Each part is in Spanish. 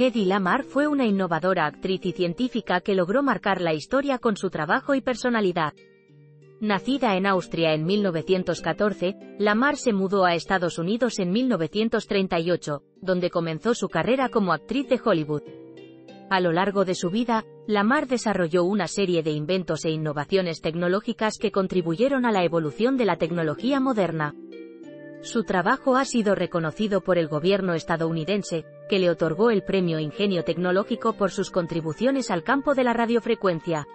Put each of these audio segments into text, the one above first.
Hedy Lamar fue una innovadora actriz y científica que logró marcar la historia con su trabajo y personalidad. Nacida en Austria en 1914, Lamar se mudó a Estados Unidos en 1938, donde comenzó su carrera como actriz de Hollywood. A lo largo de su vida, Lamar desarrolló una serie de inventos e innovaciones tecnológicas que contribuyeron a la evolución de la tecnología moderna. Su trabajo ha sido reconocido por el gobierno estadounidense, que le otorgó el Premio Ingenio Tecnológico por sus contribuciones al campo de la radiofrecuencia.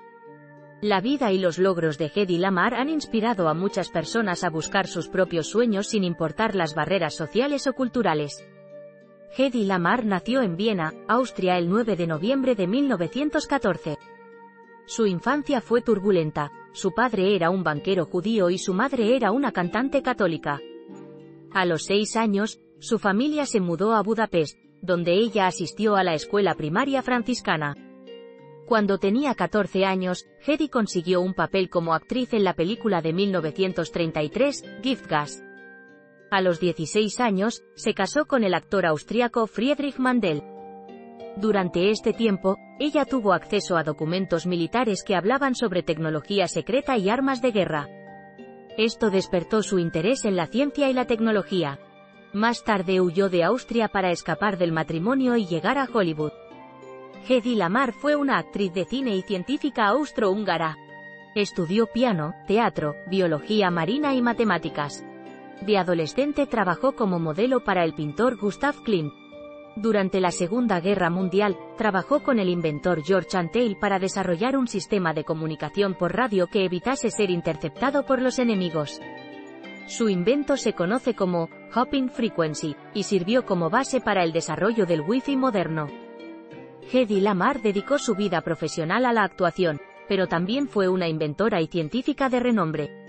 La vida y los logros de Hedy Lamar han inspirado a muchas personas a buscar sus propios sueños sin importar las barreras sociales o culturales. Hedy Lamar nació en Viena, Austria el 9 de noviembre de 1914. Su infancia fue turbulenta, su padre era un banquero judío y su madre era una cantante católica. A los seis años, su familia se mudó a Budapest, donde ella asistió a la escuela primaria franciscana. Cuando tenía 14 años, Hedy consiguió un papel como actriz en la película de 1933, Gift Gas. A los 16 años, se casó con el actor austriaco Friedrich Mandel. Durante este tiempo, ella tuvo acceso a documentos militares que hablaban sobre tecnología secreta y armas de guerra. Esto despertó su interés en la ciencia y la tecnología. Más tarde huyó de Austria para escapar del matrimonio y llegar a Hollywood. Hedy Lamar fue una actriz de cine y científica austrohúngara. Estudió piano, teatro, biología marina y matemáticas. De adolescente trabajó como modelo para el pintor Gustav Klimt. Durante la Segunda Guerra Mundial, trabajó con el inventor George Antheil para desarrollar un sistema de comunicación por radio que evitase ser interceptado por los enemigos. Su invento se conoce como Hopping Frequency, y sirvió como base para el desarrollo del Wi-Fi moderno. Hedy Lamar dedicó su vida profesional a la actuación, pero también fue una inventora y científica de renombre.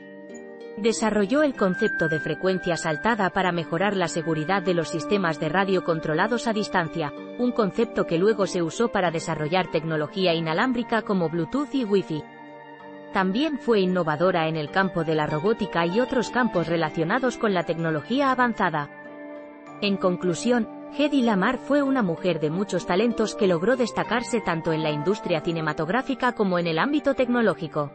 Desarrolló el concepto de frecuencia saltada para mejorar la seguridad de los sistemas de radio controlados a distancia, un concepto que luego se usó para desarrollar tecnología inalámbrica como Bluetooth y Wi-Fi. También fue innovadora en el campo de la robótica y otros campos relacionados con la tecnología avanzada. En conclusión, Hedy Lamar fue una mujer de muchos talentos que logró destacarse tanto en la industria cinematográfica como en el ámbito tecnológico.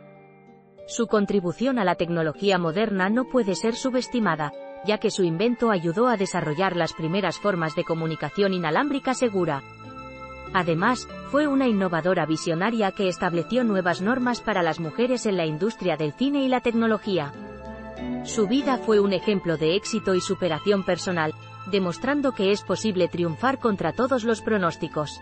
Su contribución a la tecnología moderna no puede ser subestimada, ya que su invento ayudó a desarrollar las primeras formas de comunicación inalámbrica segura. Además, fue una innovadora visionaria que estableció nuevas normas para las mujeres en la industria del cine y la tecnología. Su vida fue un ejemplo de éxito y superación personal, demostrando que es posible triunfar contra todos los pronósticos.